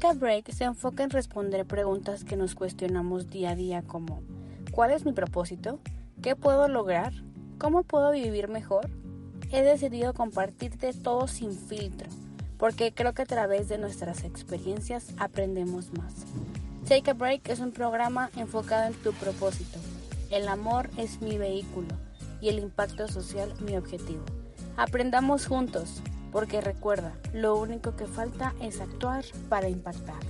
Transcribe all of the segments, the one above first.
Take a Break se enfoca en responder preguntas que nos cuestionamos día a día como ¿cuál es mi propósito? ¿Qué puedo lograr? ¿Cómo puedo vivir mejor? He decidido compartirte todo sin filtro, porque creo que a través de nuestras experiencias aprendemos más. Take a Break es un programa enfocado en tu propósito. El amor es mi vehículo y el impacto social mi objetivo. Aprendamos juntos, porque recuerda, lo único que falta es actuar para impactar.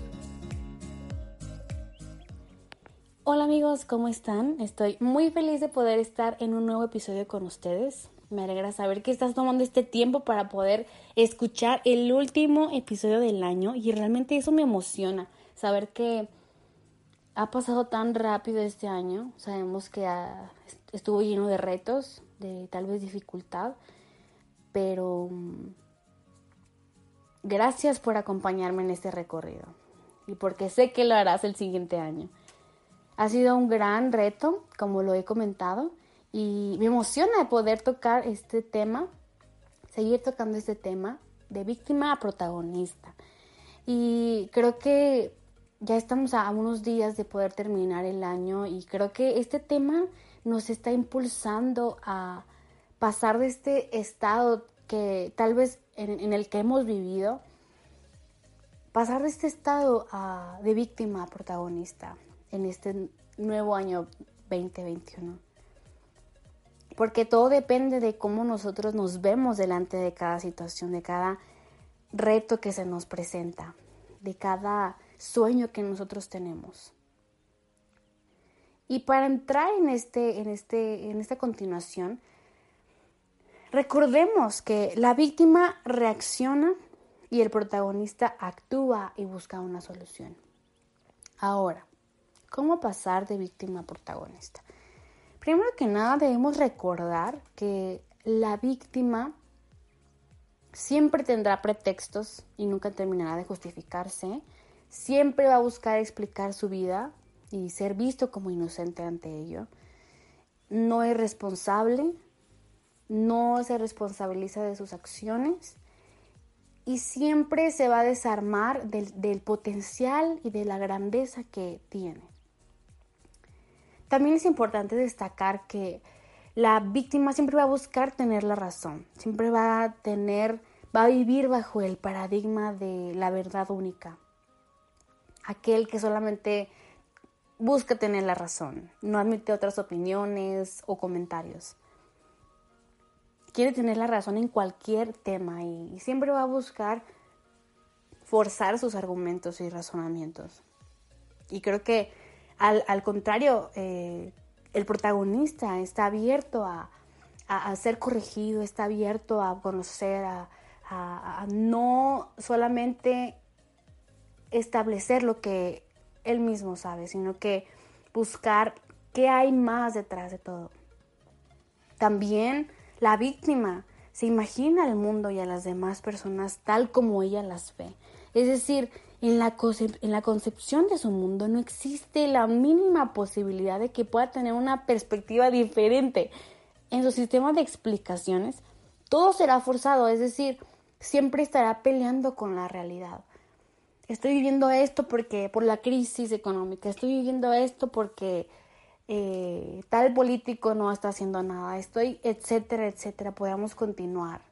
Hola amigos, ¿cómo están? Estoy muy feliz de poder estar en un nuevo episodio con ustedes. Me alegra saber que estás tomando este tiempo para poder escuchar el último episodio del año y realmente eso me emociona, saber que ha pasado tan rápido este año. Sabemos que estuvo lleno de retos, de tal vez dificultad, pero mm, gracias por acompañarme en este recorrido y porque sé que lo harás el siguiente año. Ha sido un gran reto, como lo he comentado, y me emociona poder tocar este tema, seguir tocando este tema de víctima a protagonista. Y creo que ya estamos a unos días de poder terminar el año y creo que este tema nos está impulsando a pasar de este estado que tal vez en, el que hemos vivido, pasar de este estado de víctima a protagonista en este nuevo año 2021. Porque todo depende de cómo nosotros nos vemos delante de cada situación, de cada reto que se nos presenta, de cada sueño que nosotros tenemos. Y para entrar en, este, en, este, en esta continuación, recordemos que la víctima reacciona y el protagonista actúa y busca una solución. Ahora, ¿cómo pasar de víctima a protagonista? Primero que nada debemos recordar que la víctima siempre tendrá pretextos y nunca terminará de justificarse siempre va a buscar explicar su vida y ser visto como inocente ante ello. No es responsable, no se responsabiliza de sus acciones y siempre se va a desarmar del, potencial y de la grandeza que tiene. También es importante destacar que la víctima siempre va a buscar tener la razón, siempre va a tener, va a vivir bajo el paradigma de la verdad única aquel que solamente busca tener la razón, no admite otras opiniones o comentarios. Quiere tener la razón en cualquier tema y siempre va a buscar forzar sus argumentos y razonamientos. Y creo que al, contrario, eh, el protagonista está abierto a, ser corregido, está abierto a conocer, a no solamente establecer lo que él mismo sabe, sino que buscar qué hay más detrás de todo. También la víctima se imagina al mundo y a las demás personas tal como ella las ve. Es decir, en la, en la concepción de su mundo no existe la mínima posibilidad de que pueda tener una perspectiva diferente. En su sistema de explicaciones, todo será forzado, es decir, siempre estará peleando con la realidad estoy viviendo esto porque por la crisis económica, estoy viviendo esto porque eh, tal político no está haciendo nada, estoy, etcétera, etcétera, podemos continuar.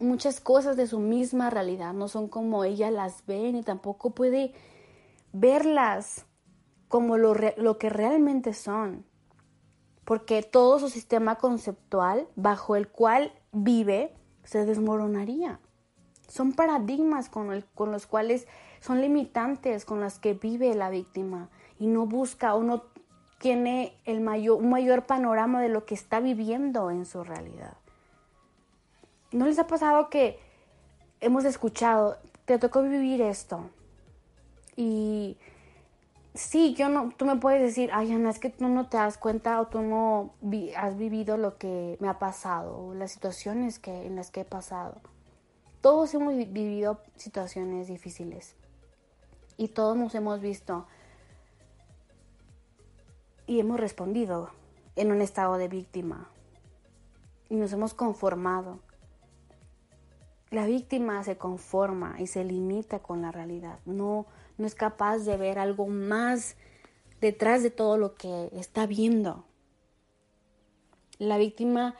Muchas cosas de su misma realidad no son como ella las ve ni tampoco puede verlas como lo, lo que realmente son. Porque todo su sistema conceptual bajo el cual vive se desmoronaría. Son paradigmas con, con los cuales son limitantes con las que vive la víctima y no busca o no tiene el mayor, un mayor panorama de lo que está viviendo en su realidad. ¿No les ha pasado que hemos escuchado, te tocó vivir esto? Y sí, yo no, tú me puedes decir, ay Ana, es que tú no te das cuenta o tú no has vivido lo que me ha pasado o las situaciones que, en las que he pasado. Todos hemos vivido situaciones difíciles y todos nos hemos visto y hemos respondido en un estado de víctima y nos hemos conformado la víctima se conforma y se limita con la realidad. No, no es capaz de ver algo más detrás de todo lo que está viendo. La víctima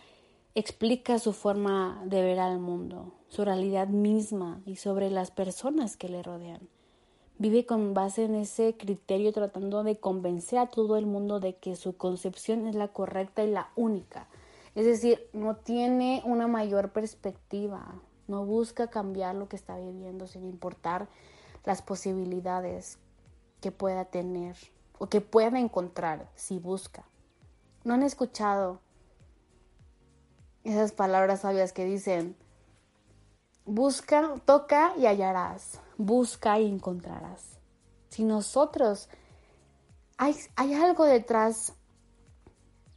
explica su forma de ver al mundo, su realidad misma y sobre las personas que le rodean. Vive con base en ese criterio tratando de convencer a todo el mundo de que su concepción es la correcta y la única. Es decir, no tiene una mayor perspectiva, no busca cambiar lo que está viviendo sin importar las posibilidades que pueda tener o que pueda encontrar si busca. ¿No han escuchado esas palabras sabias que dicen, busca, toca y hallarás, busca y encontrarás? Si nosotros, hay, hay algo detrás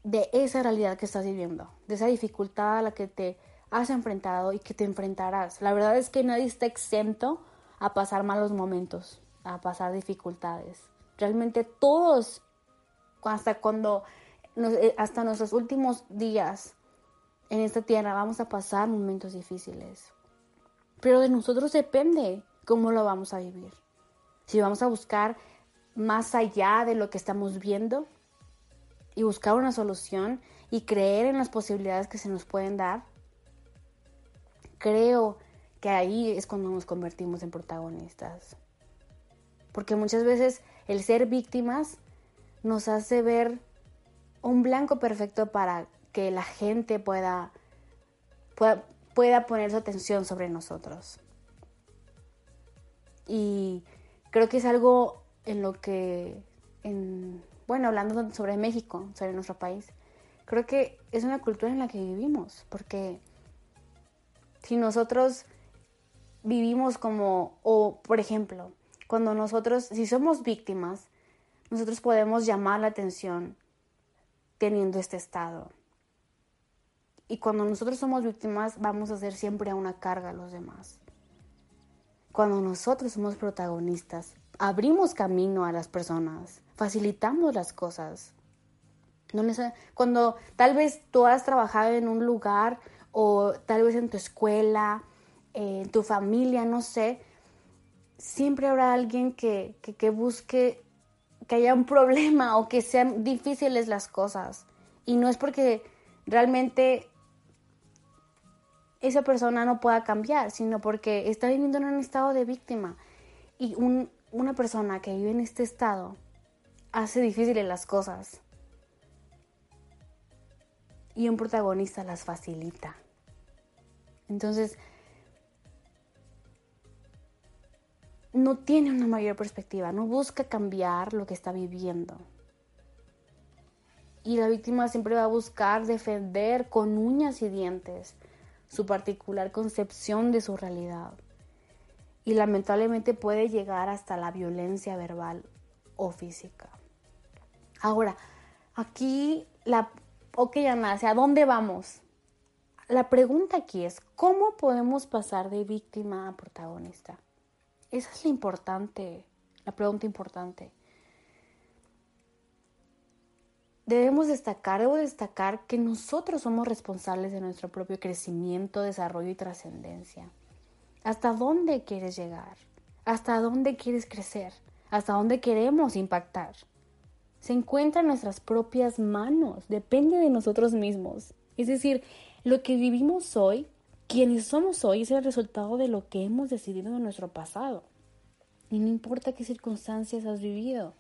de esa realidad que estás viviendo, de esa dificultad a la que te has enfrentado y que te enfrentarás. La verdad es que nadie está exento a pasar malos momentos, a pasar dificultades. Realmente todos, hasta cuando, eh, hasta nuestros últimos días en esta tierra vamos a pasar momentos difíciles. Pero de nosotros depende cómo lo vamos a vivir. Si vamos a buscar más allá de lo que estamos viendo y buscar una solución y creer en las posibilidades que se nos pueden dar, creo que ahí es cuando nos convertimos en protagonistas. Porque muchas veces el ser víctimas nos hace ver un blanco perfecto para que la gente pueda, pueda, poner su atención sobre nosotros. Y creo que es algo en lo que, en, bueno, hablando sobre México, sobre nuestro país, creo que es una cultura en la que vivimos, porque si nosotros vivimos como, o por ejemplo, cuando nosotros, si somos víctimas, nosotros podemos llamar la atención teniendo este estado. Y cuando nosotros somos víctimas, vamos a ser siempre una carga a los demás. Cuando nosotros somos protagonistas, abrimos camino a las personas, facilitamos las cosas. Cuando tal vez tú has trabajado en un lugar o tal vez en tu escuela, en tu familia, no sé, siempre habrá alguien que, que, busque que haya un problema o que sean difíciles las cosas. Y no es porque realmente esa persona no pueda cambiar, sino porque está viviendo en un estado de víctima. Y una persona que vive en este estado hace difíciles las cosas. Y un protagonista las facilita. Entonces, no tiene una mayor perspectiva, no busca cambiar lo que está viviendo. Y la víctima siempre va a buscar defender con uñas y dientes su particular concepción de su realidad. Y lamentablemente puede llegar hasta la violencia verbal o física. Ahora, aquí la... Ok, Ana, ¿hacia dónde vamos? La pregunta aquí es, ¿cómo podemos pasar de víctima a protagonista? Esa es la importante, la pregunta importante. Debemos destacar, debo destacar que nosotros somos responsables de nuestro propio crecimiento, desarrollo y trascendencia. ¿Hasta dónde quieres llegar? ¿Hasta dónde quieres crecer? ¿Hasta dónde queremos impactar? Se encuentra en nuestras propias manos, depende de nosotros mismos. Es decir, lo que vivimos hoy, quienes somos hoy, es el resultado de lo que hemos decidido en nuestro pasado. Y no importa qué circunstancias has vivido,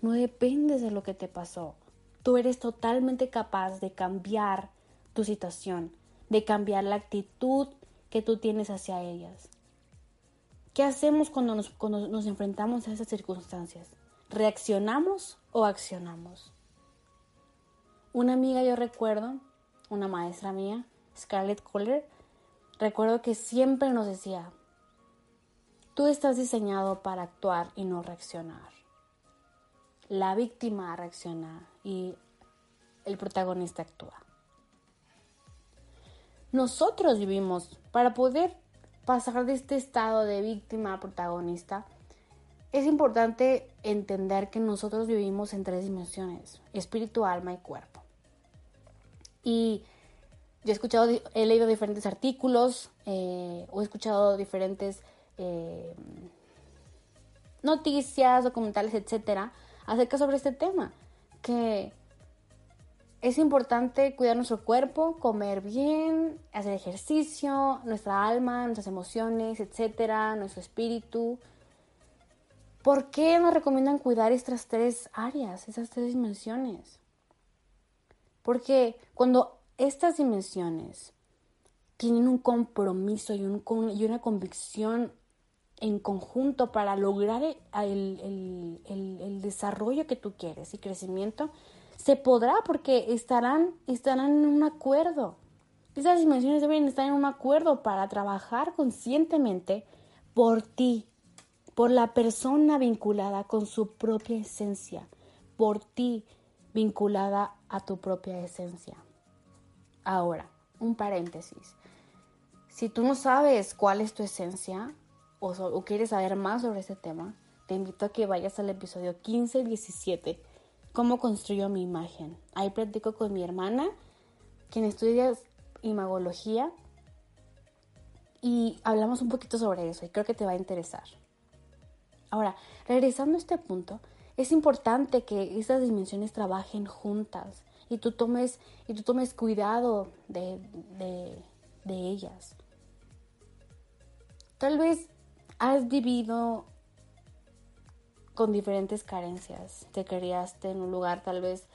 no dependes de lo que te pasó. Tú eres totalmente capaz de cambiar tu situación, de cambiar la actitud que tú tienes hacia ellas. ¿Qué hacemos cuando nos, enfrentamos a esas circunstancias? ¿Reaccionamos o accionamos? Una amiga yo recuerdo, una maestra mía, Scarlett Kohler, recuerdo que siempre nos decía, tú estás diseñado para actuar y no reaccionar. La víctima reacciona y el protagonista actúa. Nosotros vivimos para poder pasar de este estado de víctima a protagonista. Es importante entender que nosotros vivimos en tres dimensiones, espíritu, alma y cuerpo. Y yo he escuchado, he leído diferentes artículos eh, o he escuchado diferentes eh, noticias, documentales, etcétera, acerca sobre este tema. Que es importante cuidar nuestro cuerpo, comer bien, hacer ejercicio, nuestra alma, nuestras emociones, etcétera, nuestro espíritu. ¿Por qué nos recomiendan cuidar estas tres áreas, esas tres dimensiones? Porque cuando estas dimensiones tienen un compromiso y, una convicción en conjunto para lograr el, desarrollo que tú quieres y crecimiento, se podrá porque estarán, estarán en un acuerdo. Esas dimensiones deben estar en un acuerdo para trabajar conscientemente por ti, por la persona vinculada con su propia esencia, por ti vinculada a tu propia esencia. Ahora, un paréntesis. Si tú no sabes cuál es tu esencia o, quieres saber más sobre este tema, te invito a que vayas al episodio 15 y 17, cómo construyo mi imagen. Ahí platico con mi hermana, quien estudia imagología, y hablamos un poquito sobre eso y creo que te va a interesar. Ahora, regresando a este punto, es importante que estas dimensiones trabajen juntas y tú tomes, y tú tomes cuidado de, de ellas. Tal vez has vivido con diferentes carencias. Te criaste en un lugar tal vez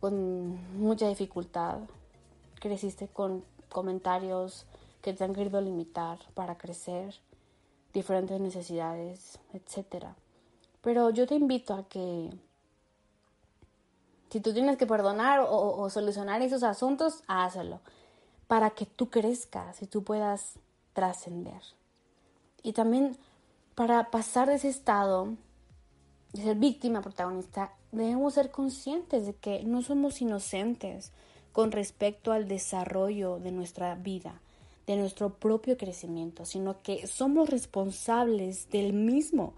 con mucha dificultad. Creciste con comentarios que te han querido limitar para crecer, diferentes necesidades, etc. Pero yo te invito a que si tú tienes que perdonar o, solucionar esos asuntos, hazlo. Para que tú crezcas y tú puedas trascender. Y también para pasar de ese estado de ser víctima protagonista, debemos ser conscientes de que no somos inocentes con respecto al desarrollo de nuestra vida, de nuestro propio crecimiento, sino que somos responsables del mismo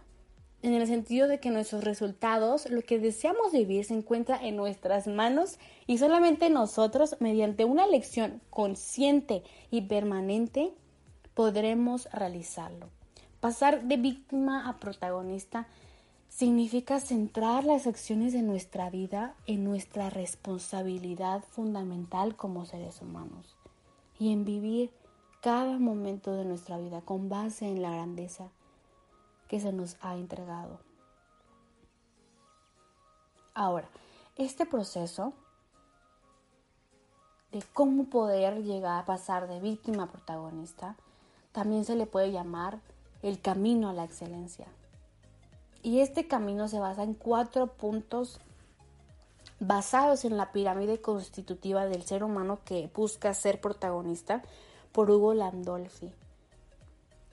en el sentido de que nuestros resultados, lo que deseamos vivir, se encuentra en nuestras manos y solamente nosotros, mediante una elección consciente y permanente, podremos realizarlo. Pasar de víctima a protagonista significa centrar las acciones de nuestra vida en nuestra responsabilidad fundamental como seres humanos y en vivir cada momento de nuestra vida con base en la grandeza que se nos ha entregado. Ahora, este proceso de cómo poder llegar a pasar de víctima a protagonista también se le puede llamar el camino a la excelencia. Y este camino se basa en cuatro puntos basados en la pirámide constitutiva del ser humano que busca ser protagonista por Hugo Landolfi.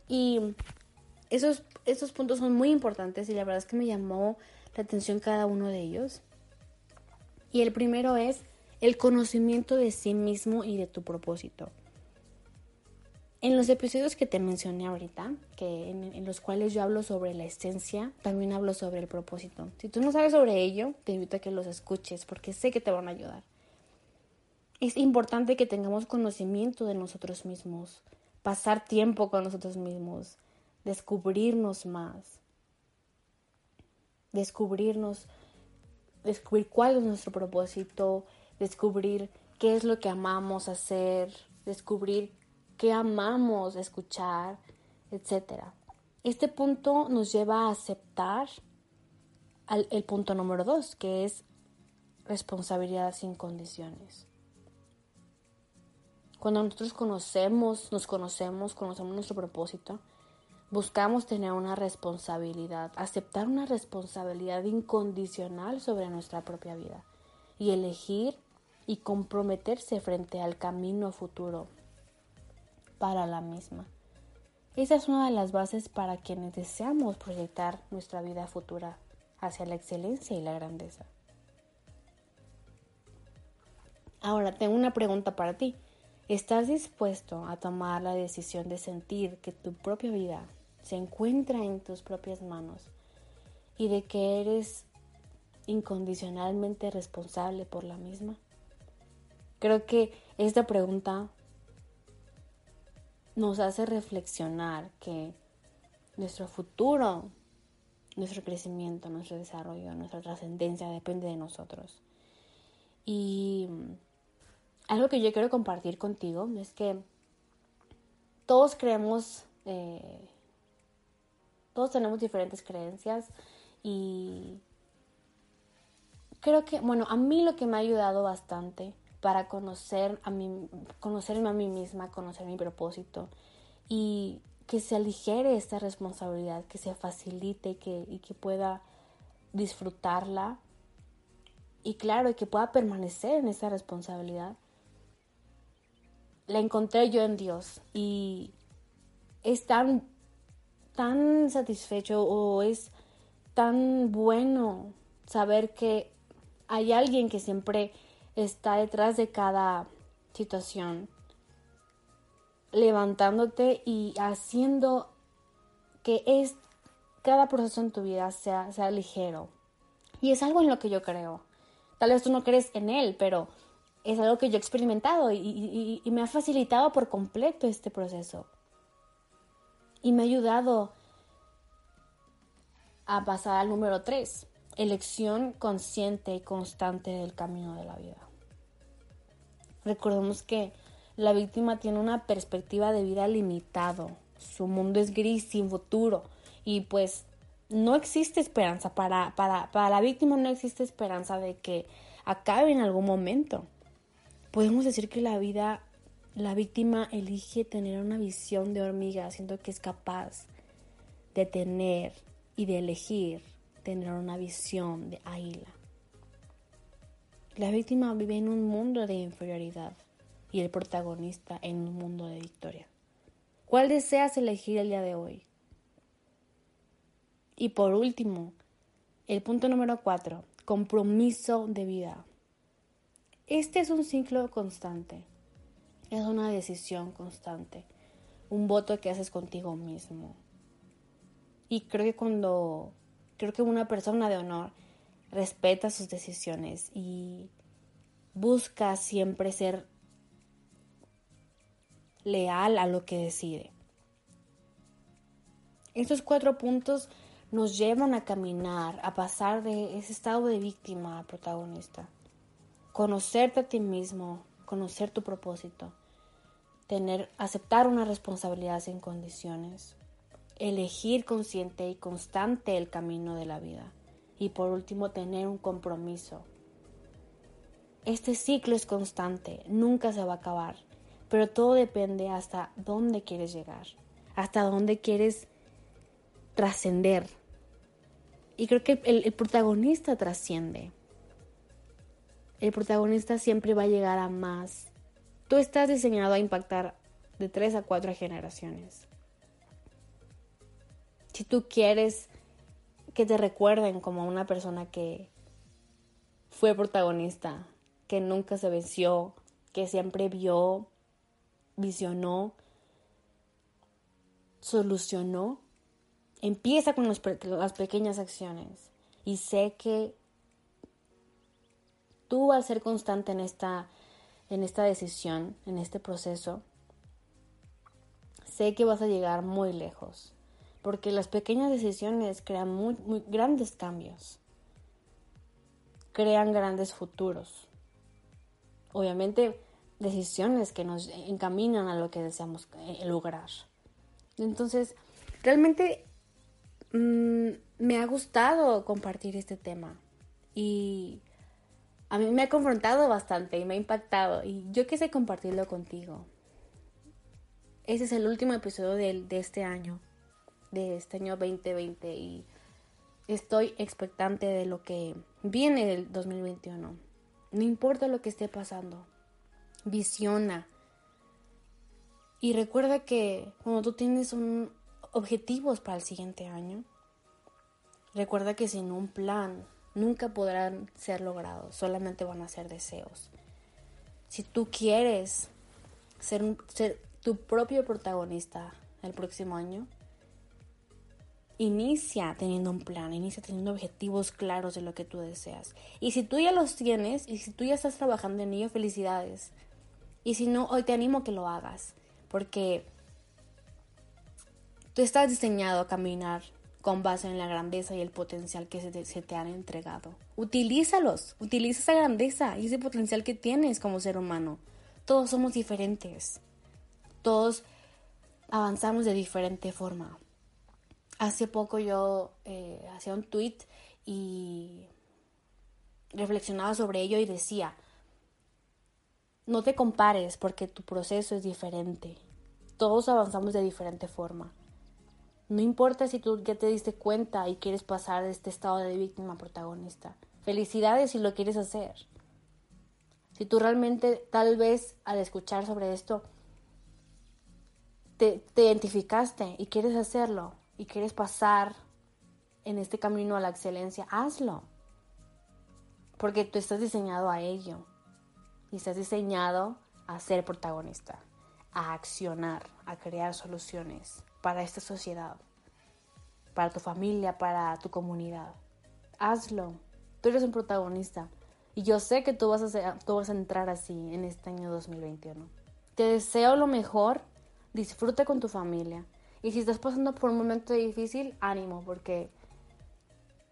Y esos, esos puntos son muy importantes y la verdad es que me llamó la atención cada uno de ellos. Y el primero es el conocimiento de sí mismo y de tu propósito. En los episodios que te mencioné ahorita, que en, los cuales yo hablo sobre la esencia, también hablo sobre el propósito. Si tú no sabes sobre ello, te invito a que los escuches porque sé que te van a ayudar. Es importante que tengamos conocimiento de nosotros mismos, pasar tiempo con nosotros mismos, descubrirnos más, descubrirnos, descubrir cuál es nuestro propósito, descubrir qué es lo que amamos hacer, descubrir qué amamos escuchar, etc. Este punto nos lleva a aceptar el punto número dos, que es responsabilidad sin condiciones. Cuando nosotros conocemos, nos conocemos, conocemos nuestro propósito, buscamos tener una responsabilidad, aceptar una responsabilidad incondicional sobre nuestra propia vida y elegir y comprometerse frente al camino futuro para la misma. Esa es una de las bases para quienes deseamos proyectar nuestra vida futura hacia la excelencia y la grandeza. Ahora tengo una pregunta para ti. ¿Estás dispuesto a tomar la decisión de sentir que tu propia vida se encuentra en tus propias manos y de que eres incondicionalmente responsable por la misma. Creo que esta pregunta nos hace reflexionar que nuestro futuro, nuestro crecimiento, nuestro desarrollo, nuestra trascendencia depende de nosotros. Y algo que yo quiero compartir contigo es que todos creemos, eh, todos tenemos diferentes creencias y creo que, bueno, a mí lo que me ha ayudado bastante para conocer a mí, conocerme a mí misma, conocer mi propósito y que se aligere esta responsabilidad, que se facilite que, y que pueda disfrutarla y claro, que pueda permanecer en esa responsabilidad. La encontré yo en Dios y es tan, tan satisfecho o es tan bueno saber que hay alguien que siempre está detrás de cada situación, levantándote y haciendo que es, cada proceso en tu vida sea, sea ligero. Y es algo en lo que yo creo. Tal vez tú no crees en él, pero es algo que yo he experimentado y, y me ha facilitado por completo este proceso. Y me ha ayudado a pasar al número 3, elección consciente y constante del camino de la vida. Recordemos que la víctima tiene una perspectiva de vida limitado, su mundo es gris, sin futuro, y pues no existe esperanza para, para, para la víctima, no existe esperanza de que acabe en algún momento. Podemos decir que la vida, la víctima elige tener una visión de hormiga, siendo que es capaz de tener y de elegir tener una visión de águila. La víctima vive en un mundo de inferioridad y el protagonista en un mundo de victoria. ¿Cuál deseas elegir el día de hoy? Y por último, el punto número cuatro, compromiso de vida. Este es un ciclo constante, es una decisión constante, un voto que haces contigo mismo. Y creo que cuando, creo que una persona de honor respeta sus decisiones y busca siempre ser leal a lo que decide. Estos cuatro puntos nos llevan a caminar, a pasar de ese estado de víctima a protagonista. Conocerte a ti mismo, conocer tu propósito, tener, aceptar una responsabilidad sin condiciones, elegir consciente y constante el camino de la vida y por último tener un compromiso. Este ciclo es constante, nunca se va a acabar, pero todo depende hasta dónde quieres llegar, hasta dónde quieres trascender. Y creo que el, protagonista trasciende. El protagonista siempre va a llegar a más. Tú estás diseñado a impactar de tres a cuatro generaciones. Si tú quieres que te recuerden como una persona que fue protagonista, que nunca se venció, que siempre vio, visionó, solucionó. Empieza con las pequeñas acciones y sé que tú al ser constante en esta, en esta decisión, en este proceso, sé que vas a llegar muy lejos porque las pequeñas decisiones crean muy, grandes cambios, crean grandes futuros. Obviamente, decisiones que nos encaminan a lo que deseamos eh, lograr. Entonces, realmente mm, me ha gustado compartir este tema y a mí me ha confrontado bastante y me ha impactado y yo quise compartirlo contigo. Ese es el último episodio de este año de este año 2020 y estoy expectante de lo que viene del 2021. No importa lo que esté pasando, visiona. Y recuerda que cuando tú tienes un objetivos para el siguiente año, recuerda que sin un plan nunca podrán ser logrados, solamente van a ser deseos. Si tú quieres ser, ser tu propio protagonista el próximo año, inicia teniendo un plan, inicia teniendo objetivos claros de lo que tú deseas. Y si tú ya los tienes y si tú ya estás trabajando en ello, felicidades. Y si no, hoy te animo a que lo hagas, porque tú estás diseñado a caminar con base en la grandeza y el potencial que se te, se te han entregado. Utilízalos, utiliza esa grandeza y ese potencial que tienes como ser humano. Todos somos diferentes, todos avanzamos de diferente forma. Hace poco yo eh, hacía un tweet y reflexionaba sobre ello y decía, no te compares porque tu proceso es diferente. Todos avanzamos de diferente forma. No importa si tú ya te diste cuenta y quieres pasar de este estado de víctima a protagonista. Felicidades si lo quieres hacer. Si tú realmente tal vez al escuchar sobre esto te, te identificaste y quieres hacerlo y quieres pasar en este camino a la excelencia, hazlo. Porque tú estás diseñado a ello. Y estás diseñado a ser protagonista, a accionar, a crear soluciones para esta sociedad, para tu familia, para tu comunidad. Hazlo. Tú eres un protagonista. Y yo sé que tú vas a, entrar así en este año 2021. Te deseo lo mejor. Disfruta con tu familia. Y si estás pasando por un momento difícil, ánimo, porque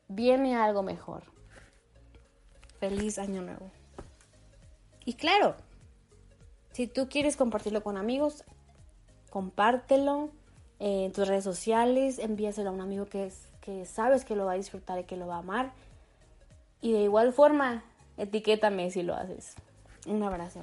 viene algo mejor. Feliz año nuevo. Y claro, si tú quieres compartirlo con amigos, compártelo en tus redes sociales, envíaselo a un amigo que, sabes que lo va a disfrutar y que lo va a amar. Y de igual forma, etiquétame si lo haces. Un abrazo.